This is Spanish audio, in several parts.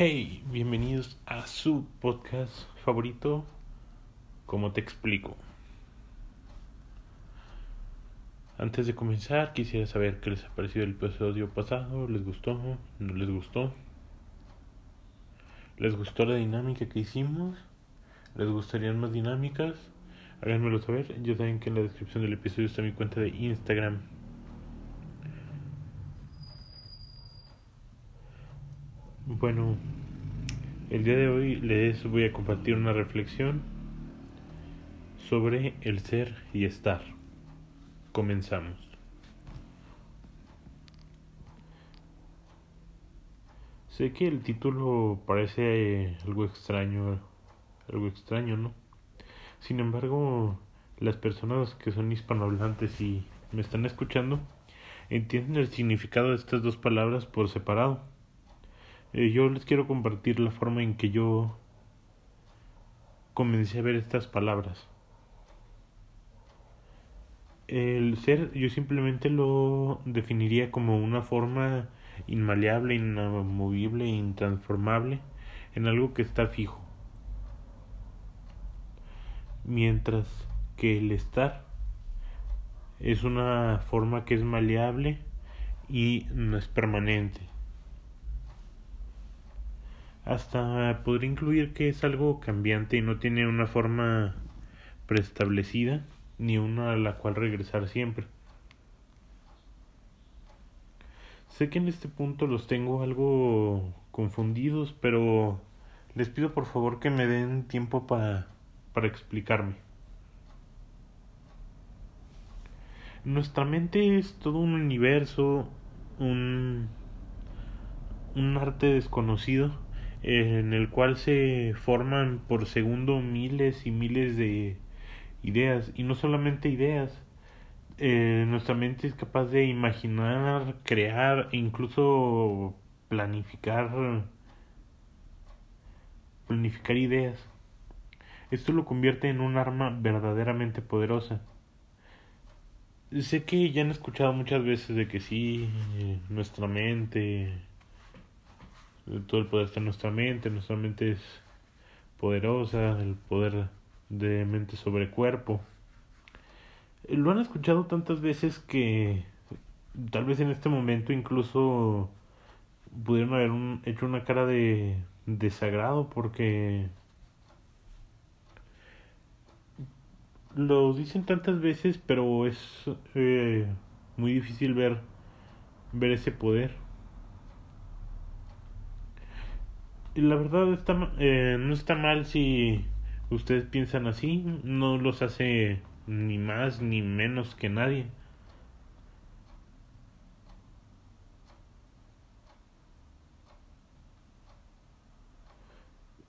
Hey, bienvenidos a su podcast favorito, como te explico. Antes de comenzar, quisiera saber qué les ha parecido el episodio pasado, ¿les gustó? ¿No les gustó? ¿Les gustó la dinámica que hicimos? ¿Les gustarían más dinámicas? Háganmelo saber. Yo saben que en la descripción del episodio está mi cuenta de Instagram. Bueno, el día de hoy les voy a compartir una reflexión sobre el ser y estar. Comenzamos. Sé que el título parece algo extraño, algo extraño, ¿no? Sin embargo, las personas que son hispanohablantes y me están escuchando entienden el significado de estas dos palabras por separado. Eh, yo les quiero compartir la forma en que yo comencé a ver estas palabras. El ser yo simplemente lo definiría como una forma inmaleable, inamovible, intransformable en algo que está fijo. Mientras que el estar es una forma que es maleable y no es permanente. Hasta podría incluir que es algo cambiante y no tiene una forma preestablecida ni una a la cual regresar siempre. Sé que en este punto los tengo algo confundidos, pero les pido por favor que me den tiempo para, para explicarme. Nuestra mente es todo un universo, un, un arte desconocido en el cual se forman por segundo miles y miles de ideas y no solamente ideas. Eh, nuestra mente es capaz de imaginar crear e incluso planificar planificar ideas. Esto lo convierte en un arma verdaderamente poderosa. Sé que ya han escuchado muchas veces de que sí nuestra mente todo el poder está en nuestra mente, nuestra mente es poderosa, el poder de mente sobre cuerpo. Lo han escuchado tantas veces que tal vez en este momento incluso pudieron haber hecho una cara de desagrado porque lo dicen tantas veces pero es eh, muy difícil ver ver ese poder la verdad está, eh, no está mal si ustedes piensan así, no los hace ni más ni menos que nadie.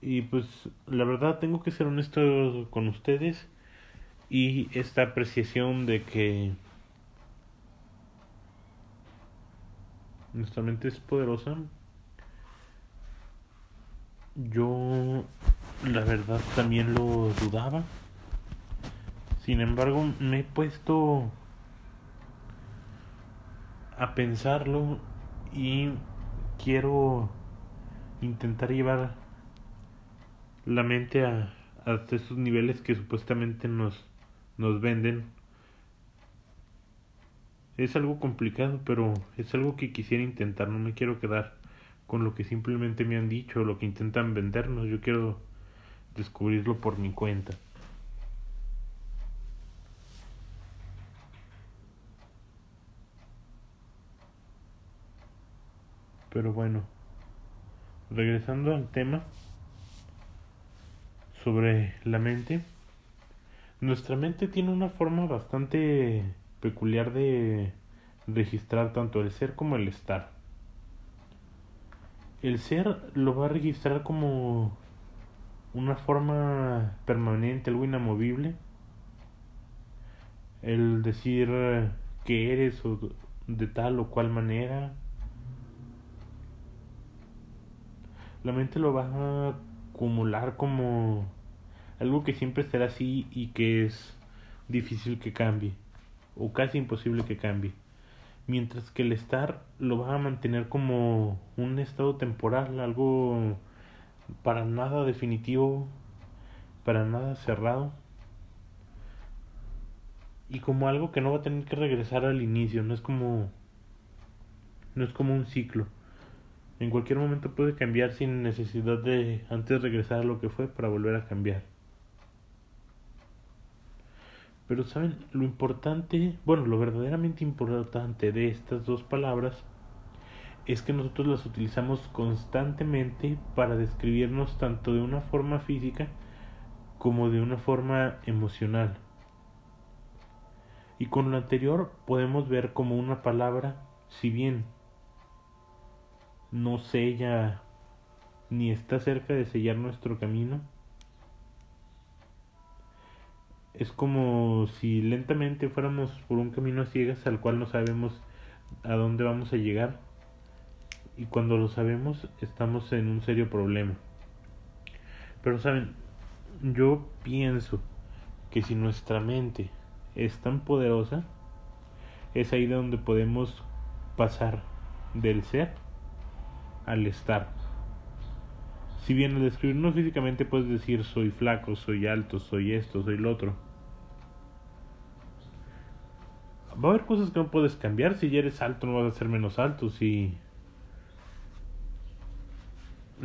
Y pues la verdad tengo que ser honesto con ustedes y esta apreciación de que nuestra mente es poderosa yo la verdad también lo dudaba. Sin embargo, me he puesto a pensarlo y quiero intentar llevar la mente a, hasta esos niveles que supuestamente nos, nos venden. Es algo complicado, pero es algo que quisiera intentar, no me quiero quedar con lo que simplemente me han dicho, lo que intentan vendernos. Yo quiero descubrirlo por mi cuenta. Pero bueno, regresando al tema sobre la mente, nuestra mente tiene una forma bastante peculiar de registrar tanto el ser como el estar el ser lo va a registrar como una forma permanente, algo inamovible. El decir que eres o de tal o cual manera. La mente lo va a acumular como algo que siempre será así y que es difícil que cambie o casi imposible que cambie. Mientras que el estar lo va a mantener como un estado temporal, algo para nada definitivo, para nada cerrado y como algo que no va a tener que regresar al inicio, no es como no es como un ciclo. En cualquier momento puede cambiar sin necesidad de antes regresar a lo que fue para volver a cambiar. Pero saben, lo importante, bueno, lo verdaderamente importante de estas dos palabras es que nosotros las utilizamos constantemente para describirnos tanto de una forma física como de una forma emocional. Y con lo anterior podemos ver como una palabra, si bien no sella ni está cerca de sellar nuestro camino, es como si lentamente fuéramos por un camino a ciegas al cual no sabemos a dónde vamos a llegar y cuando lo sabemos estamos en un serio problema. Pero saben, yo pienso que si nuestra mente es tan poderosa, es ahí donde podemos pasar del ser al estar. Si bien al describirnos físicamente puedes decir soy flaco, soy alto, soy esto, soy lo otro. Va a haber cosas que no puedes cambiar. Si ya eres alto no vas a ser menos alto. Si,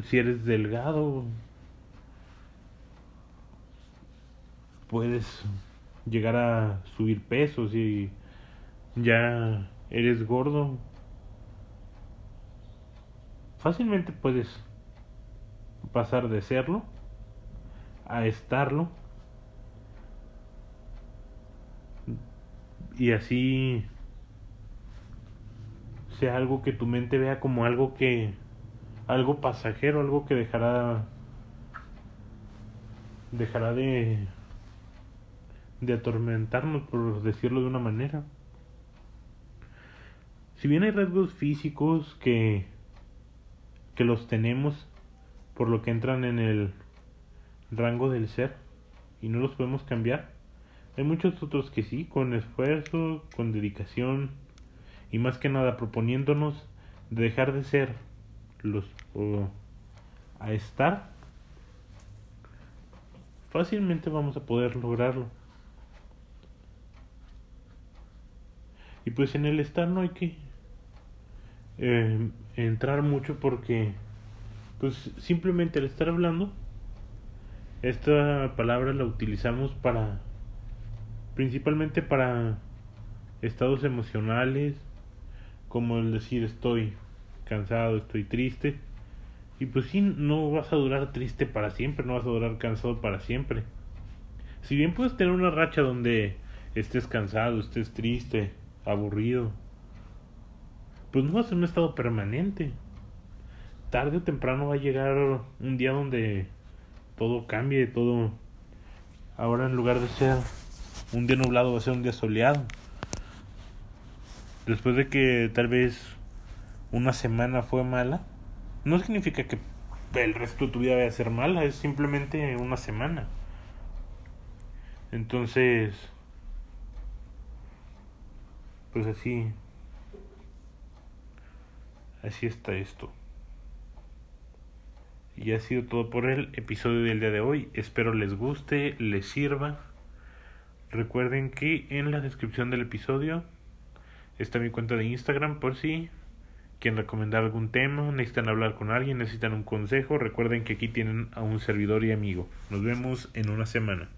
si eres delgado, puedes llegar a subir pesos y ya eres gordo, fácilmente puedes pasar de serlo a estarlo y así sea algo que tu mente vea como algo que algo pasajero, algo que dejará dejará de de atormentarnos, por decirlo de una manera. Si bien hay rasgos físicos que, que los tenemos, por lo que entran en el rango del ser, y no los podemos cambiar, hay muchos otros que sí, con esfuerzo, con dedicación, y más que nada proponiéndonos de dejar de ser los o a estar, fácilmente vamos a poder lograrlo. Y pues en el estar no hay que eh, entrar mucho porque pues simplemente al estar hablando esta palabra la utilizamos para principalmente para estados emocionales como el decir estoy cansado, estoy triste y pues sí, no vas a durar triste para siempre, no vas a durar cansado para siempre. Si bien puedes tener una racha donde estés cansado, estés triste, aburrido, pues no va a un estado permanente. Tarde o temprano va a llegar un día donde todo cambie, todo ahora en lugar de ser un día nublado va a ser un día soleado. Después de que tal vez una semana fue mala, no significa que el resto de tu vida vaya a ser mala, es simplemente una semana. Entonces, pues así así está esto y ha sido todo por el episodio del día de hoy espero les guste les sirva recuerden que en la descripción del episodio está mi cuenta de Instagram por si quieren recomendar algún tema necesitan hablar con alguien necesitan un consejo recuerden que aquí tienen a un servidor y amigo. Nos vemos en una semana